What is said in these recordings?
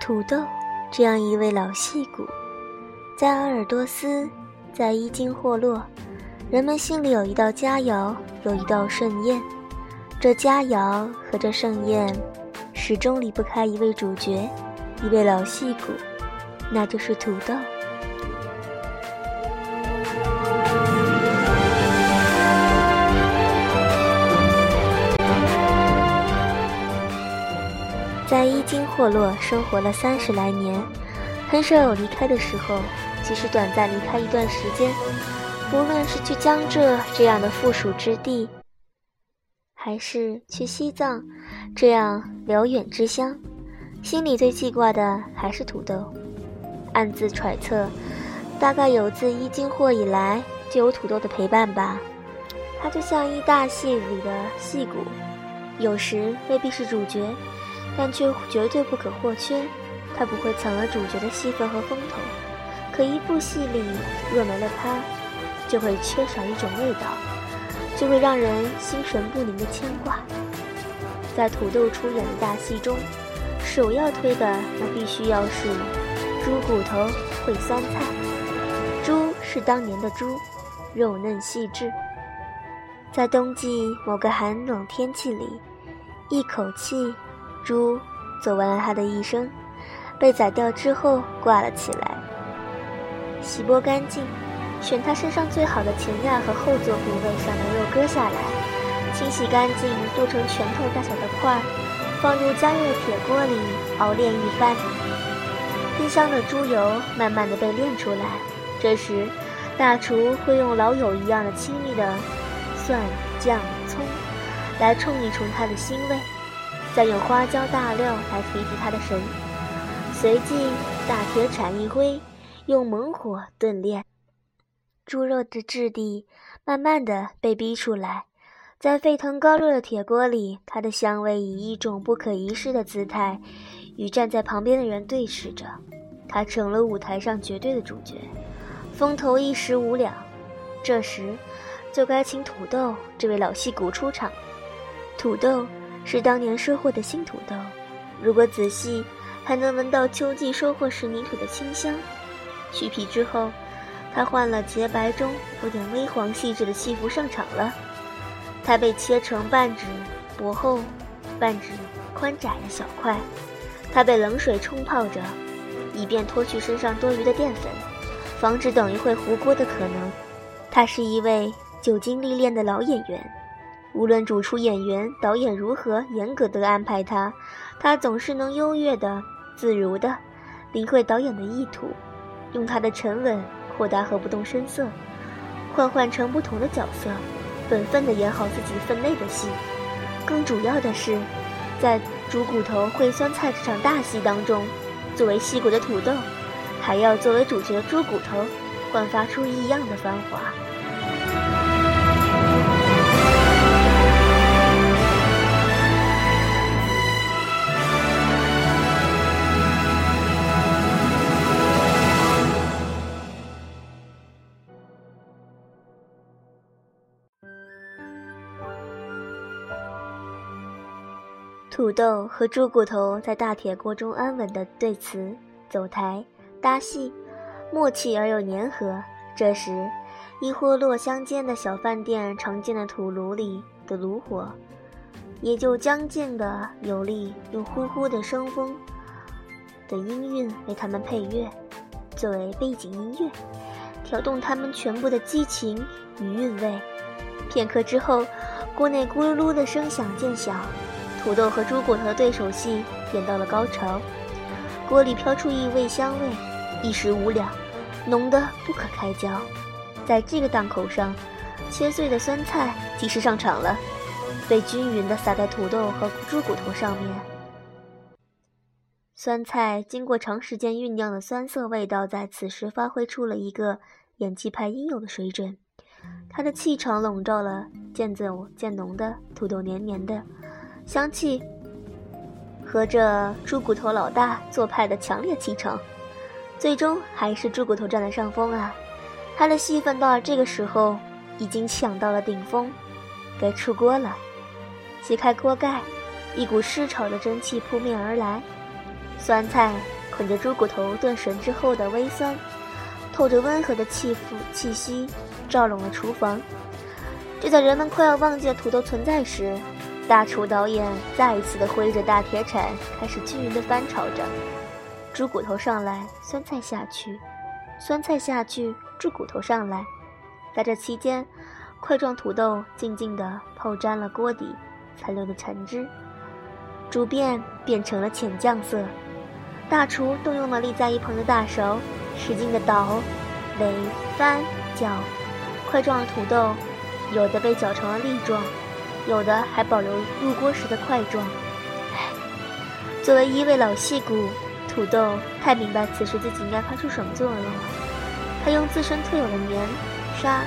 土豆，这样一位老戏骨，在鄂尔多斯，在伊金霍洛，人们心里有一道佳肴，有一道盛宴。这佳肴和这盛宴，始终离不开一位主角，一位老戏骨，那就是土豆。霍洛生活了三十来年，很少有离开的时候。即使短暂离开一段时间，不论是去江浙这样的富庶之地，还是去西藏这样辽远之乡，心里最记挂的还是土豆。暗自揣测，大概有自伊金霍以来就有土豆的陪伴吧。他就像一大戏里的戏骨，有时未必是主角。但却绝对不可或缺，他不会抢了主角的戏份和风头。可一部戏里若没了他，就会缺少一种味道，就会让人心神不宁的牵挂。在土豆出演的大戏中，首要推的那必须要是猪骨头烩酸菜。猪是当年的猪，肉嫩细致。在冬季某个寒冷天气里，一口气。猪走完了它的一生，被宰掉之后挂了起来，洗剥干净，选它身上最好的前牙和后座部位上的肉割下来，清洗干净，剁成拳头大小的块，放入加热铁锅里熬炼一番。冰箱的猪油慢慢的被炼出来，这时大厨会用老友一样的亲密的蒜、酱、葱来冲一冲它的腥味。再用花椒大料来提提它的神，随即大铁铲一挥，用猛火炖炼，猪肉的质地慢慢的被逼出来，在沸腾高热的铁锅里，它的香味以一种不可一世的姿态，与站在旁边的人对视着，它成了舞台上绝对的主角，风头一时无两。这时，就该请土豆这位老戏骨出场，土豆。是当年收获的新土豆，如果仔细，还能闻到秋季收获时泥土的清香。去皮之后，他换了洁白中有点微黄细致的戏服上场了。它被切成半指薄厚、半指宽窄的小块，它被冷水冲泡着，以便脱去身上多余的淀粉，防止等一会糊锅的可能。他是一位久经历练的老演员。无论主厨、演员、导演如何严格地安排他，他总是能优越的、自如的领会导演的意图，用他的沉稳、豁达和不动声色，换换成不同的角色，本分地演好自己分内的戏。更主要的是，在猪骨头烩酸菜这场大戏当中，作为戏骨的土豆，还要作为主角猪骨头，焕发出异样的繁华。土豆和猪骨头在大铁锅中安稳地对词、走台、搭戏，默契而又粘合。这时，伊霍洛乡间的小饭店常见的土炉里的炉火，也就将近的有力，用呼呼的声风的音韵为他们配乐，作为背景音乐，调动他们全部的激情与韵味。片刻之后，锅内咕噜噜的声响渐小。土豆和猪骨头的对手戏演到了高潮，锅里飘出一味香味，一时无两，浓得不可开交。在这个档口上，切碎的酸菜及时上场了，被均匀地撒在土豆和猪骨头上面。酸菜经过长时间酝酿的酸涩味道，在此时发挥出了一个演技派应有的水准，它的气场笼罩了渐走渐浓的土豆黏黏的。香气和这猪骨头老大做派的强烈气场，最终还是猪骨头占了上风啊！他的戏份到了这个时候已经抢到了顶峰，该出锅了。揭开锅盖，一股湿炒的蒸汽扑面而来，酸菜捆着猪骨头炖熟之后的微酸，透着温和的气氛气息，照拢了厨房。就在人们快要忘记了土豆存在时，大厨导演再一次的挥着大铁铲，开始均匀的翻炒着。猪骨头上来，酸菜下去；酸菜下去，猪骨头上来。在这期间，块状土豆静静地泡沾了锅底残留的残汁，煮变变成了浅酱色。大厨动用了立在一旁的大勺，使劲地捣、擂、翻、搅，块状的土豆。有的被搅成了粒状，有的还保留入锅时的块状。作为一位老戏骨，土豆太明白此时自己应该发出什么作用了。他用自身特有的黏、沙，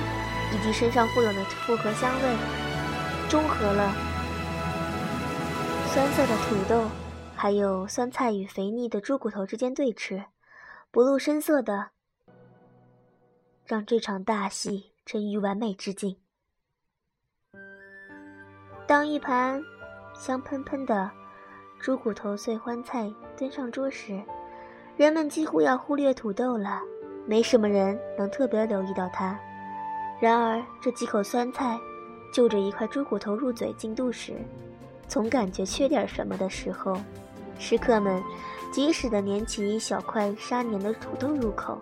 以及身上富有的复合香味，中和了酸涩的土豆，还有酸菜与肥腻的猪骨头之间对峙，不露声色的，让这场大戏臻于完美之境。当一盘香喷喷的猪骨头碎欢菜端上桌时，人们几乎要忽略土豆了，没什么人能特别留意到它。然而，这几口酸菜就着一块猪骨头入嘴进肚时，总感觉缺点什么的时候，食客们及时的捻起一小块沙黏的土豆入口，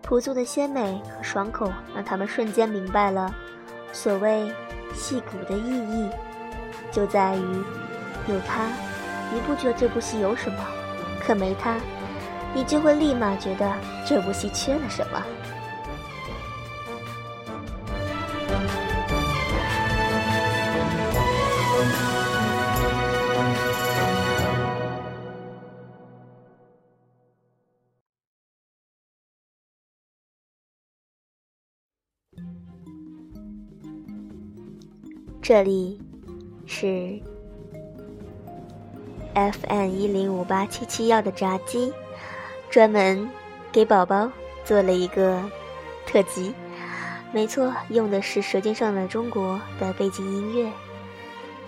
朴素的鲜美和爽口让他们瞬间明白了所谓。戏骨的意义，就在于有他，你不觉得这部戏有什么；可没他，你就会立马觉得这部戏缺了什么。这里是 FM 一零五八七七幺的炸鸡，专门给宝宝做了一个特辑。没错，用的是《舌尖上的中国》的背景音乐。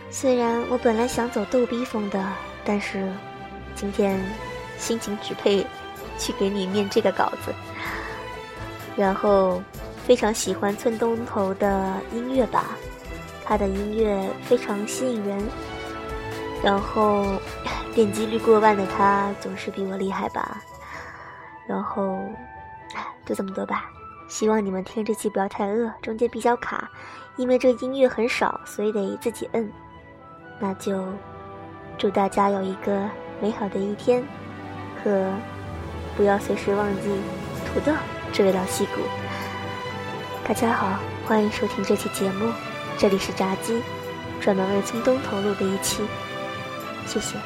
虽然我本来想走逗逼风的，但是今天心情只配去给你念这个稿子。然后非常喜欢村东头的音乐吧。他的音乐非常吸引人，然后点击率过万的他总是比我厉害吧。然后就这么多吧，希望你们听这期不要太饿，中间比较卡，因为这音乐很少，所以得自己摁。那就祝大家有一个美好的一天，和不要随时忘记土豆这位老戏骨。大家好，欢迎收听这期节目。这里是炸鸡，专门为京东投入的一期，谢谢。